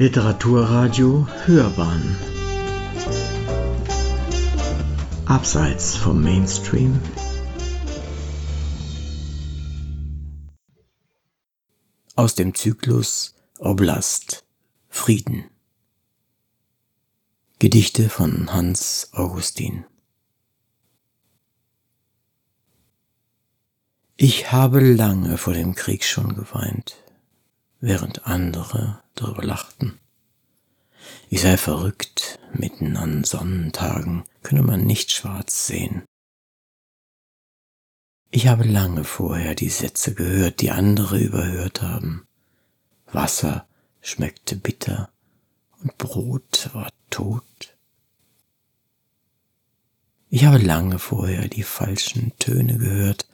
Literaturradio Hörbahn. Abseits vom Mainstream. Aus dem Zyklus Oblast Frieden. Gedichte von Hans Augustin. Ich habe lange vor dem Krieg schon geweint, während andere darüber lachten. Ich sei verrückt, mitten an Sonnentagen könne man nicht schwarz sehen. Ich habe lange vorher die Sätze gehört, die andere überhört haben. Wasser schmeckte bitter und Brot war tot. Ich habe lange vorher die falschen Töne gehört,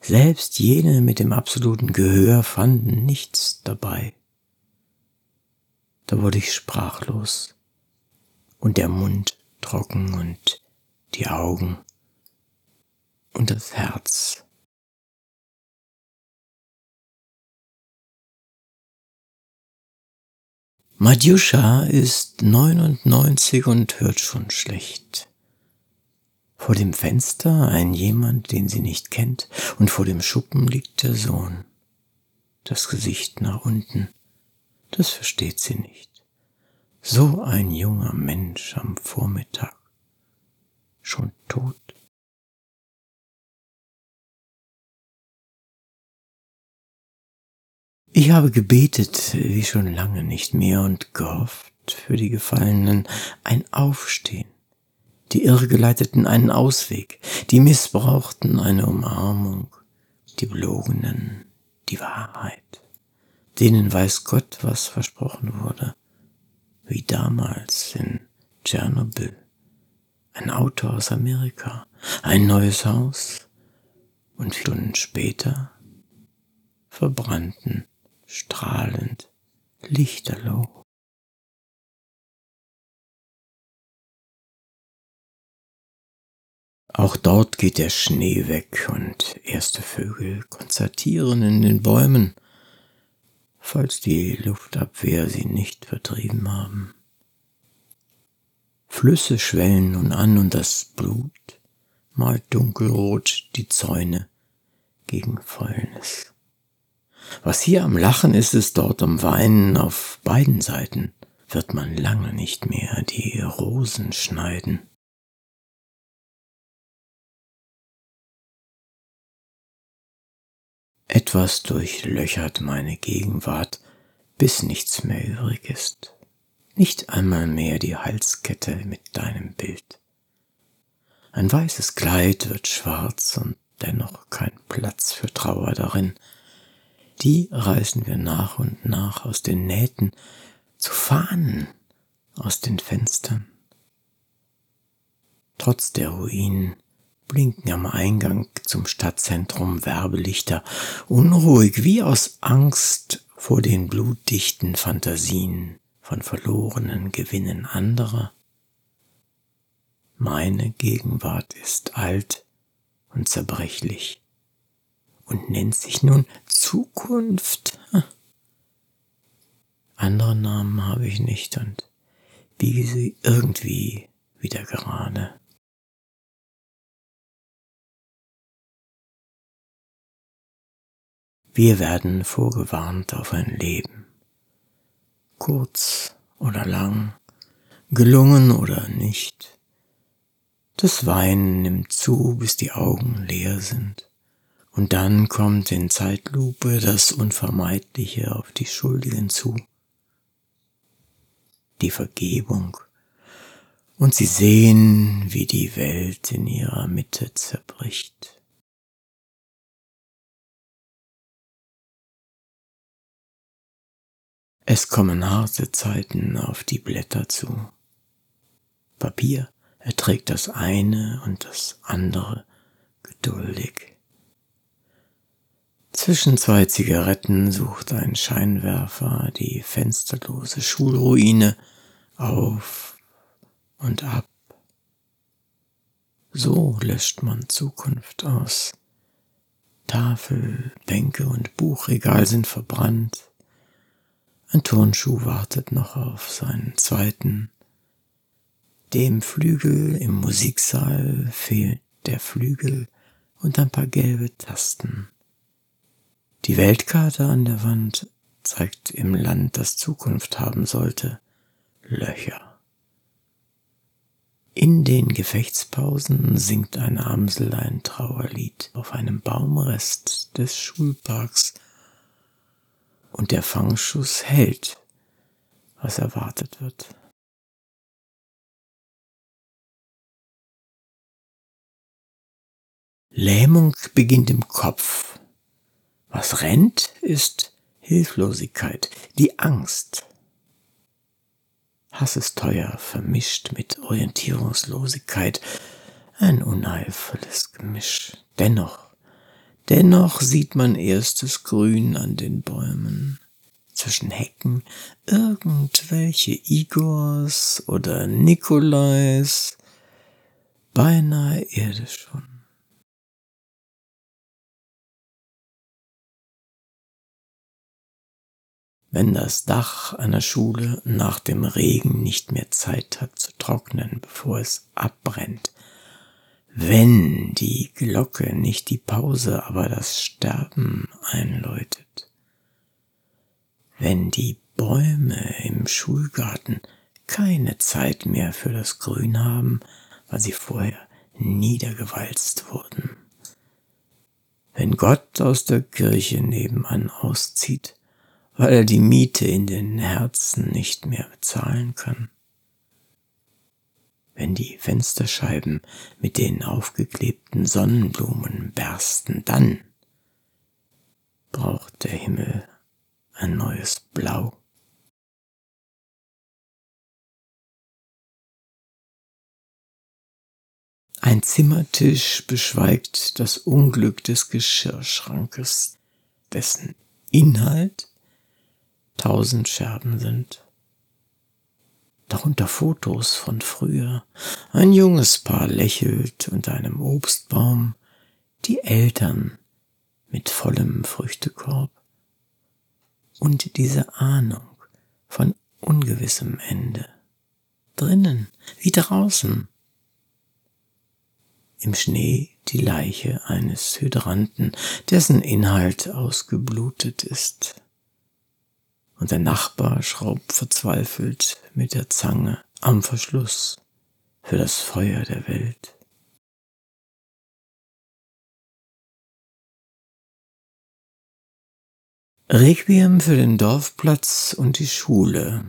selbst jene mit dem absoluten Gehör fanden nichts dabei. Da wurde ich sprachlos und der Mund trocken und die Augen und das Herz. Madjuscha ist 99 und hört schon schlecht. Vor dem Fenster ein jemand, den sie nicht kennt, und vor dem Schuppen liegt der Sohn. Das Gesicht nach unten, das versteht sie nicht. So ein junger Mensch am Vormittag, schon tot. Ich habe gebetet wie schon lange nicht mehr und gehofft für die Gefallenen ein Aufstehen die Irrgeleiteten einen Ausweg, die Missbrauchten eine Umarmung, die Belogenen die Wahrheit. Denen weiß Gott, was versprochen wurde, wie damals in Tschernobyl. Ein Auto aus Amerika, ein neues Haus und Stunden später verbrannten, strahlend, lichterloh. Auch dort geht der Schnee weg und erste Vögel konzertieren in den Bäumen, falls die Luftabwehr sie nicht vertrieben haben. Flüsse schwellen nun an und das Blut malt dunkelrot die Zäune gegen Fäulnis. Was hier am Lachen ist, ist dort am Weinen auf beiden Seiten, wird man lange nicht mehr die Rosen schneiden. Etwas durchlöchert meine Gegenwart, bis nichts mehr übrig ist. Nicht einmal mehr die Halskette mit deinem Bild. Ein weißes Kleid wird schwarz und dennoch kein Platz für Trauer darin. Die reißen wir nach und nach aus den Nähten zu Fahnen aus den Fenstern. Trotz der Ruinen blinken am Eingang zum Stadtzentrum Werbelichter, unruhig wie aus Angst vor den blutdichten Fantasien von verlorenen Gewinnen anderer. Meine Gegenwart ist alt und zerbrechlich und nennt sich nun Zukunft. Andere Namen habe ich nicht und biege sie irgendwie wieder gerade. Wir werden vorgewarnt auf ein Leben. Kurz oder lang, gelungen oder nicht. Das Weinen nimmt zu, bis die Augen leer sind. Und dann kommt in Zeitlupe das Unvermeidliche auf die Schuldigen zu. Die Vergebung. Und sie sehen, wie die Welt in ihrer Mitte zerbricht. Es kommen harte Zeiten auf die Blätter zu. Papier erträgt das eine und das andere geduldig. Zwischen zwei Zigaretten sucht ein Scheinwerfer die fensterlose Schulruine auf und ab. So löscht man Zukunft aus. Tafel, Bänke und Buchregal sind verbrannt. Ein Turnschuh wartet noch auf seinen zweiten. Dem Flügel im Musiksaal fehlt der Flügel und ein paar gelbe Tasten. Die Weltkarte an der Wand zeigt im Land, das Zukunft haben sollte, Löcher. In den Gefechtspausen singt ein Amsel ein Trauerlied auf einem Baumrest des Schulparks und der Fangschuss hält, was erwartet wird. Lähmung beginnt im Kopf. Was rennt, ist Hilflosigkeit, die Angst. Hass ist teuer, vermischt mit Orientierungslosigkeit, ein unheilvolles Gemisch. Dennoch, dennoch sieht man erstes Grün an den Bäumen. Zwischen Hecken irgendwelche Igors oder Nikolais, beinahe Erde schon. wenn das Dach einer Schule nach dem Regen nicht mehr Zeit hat zu trocknen, bevor es abbrennt, wenn die Glocke nicht die Pause, aber das Sterben einläutet, wenn die Bäume im Schulgarten keine Zeit mehr für das Grün haben, weil sie vorher niedergewalzt wurden, wenn Gott aus der Kirche nebenan auszieht, weil er die Miete in den Herzen nicht mehr bezahlen kann. Wenn die Fensterscheiben mit den aufgeklebten Sonnenblumen bersten, dann braucht der Himmel ein neues Blau. Ein Zimmertisch beschweigt das Unglück des Geschirrschrankes, dessen Inhalt tausend Scherben sind. Darunter Fotos von früher. Ein junges Paar lächelt unter einem Obstbaum, die Eltern mit vollem Früchtekorb. Und diese Ahnung von ungewissem Ende. Drinnen wie draußen. Im Schnee die Leiche eines Hydranten, dessen Inhalt ausgeblutet ist und der Nachbar schraubt verzweifelt mit der Zange am Verschluss für das Feuer der Welt. Requiem für den Dorfplatz und die Schule.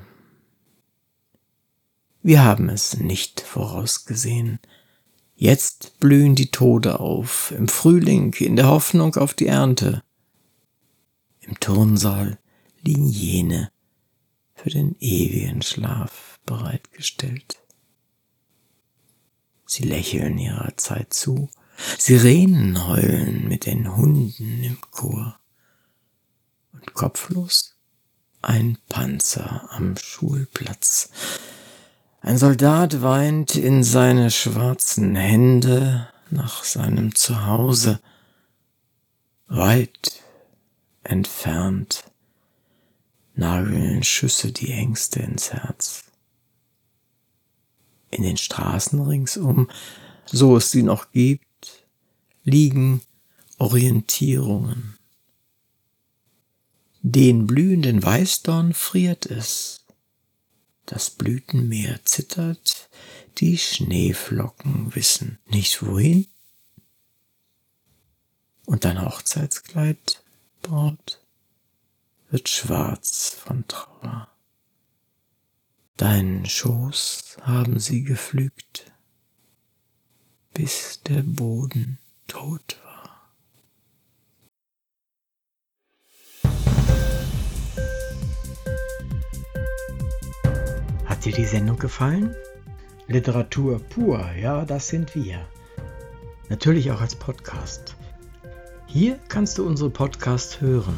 Wir haben es nicht vorausgesehen. Jetzt blühen die Tode auf, im Frühling, in der Hoffnung auf die Ernte. Im Turnsaal liegen jene für den ewigen Schlaf bereitgestellt. Sie lächeln ihrer Zeit zu, Sirenen heulen mit den Hunden im Chor und kopflos ein Panzer am Schulplatz. Ein Soldat weint in seine schwarzen Hände nach seinem Zuhause, weit entfernt nageln Schüsse die Ängste ins Herz. In den Straßen ringsum, so es sie noch gibt, liegen Orientierungen. Den blühenden Weißdorn friert es, das Blütenmeer zittert, die Schneeflocken wissen nicht wohin. Und dein Hochzeitskleid, Braut, wird schwarz von Trauer. Deinen Schoß haben sie gepflügt, bis der Boden tot war. Hat dir die Sendung gefallen? Literatur pur, ja, das sind wir. Natürlich auch als Podcast. Hier kannst du unsere Podcasts hören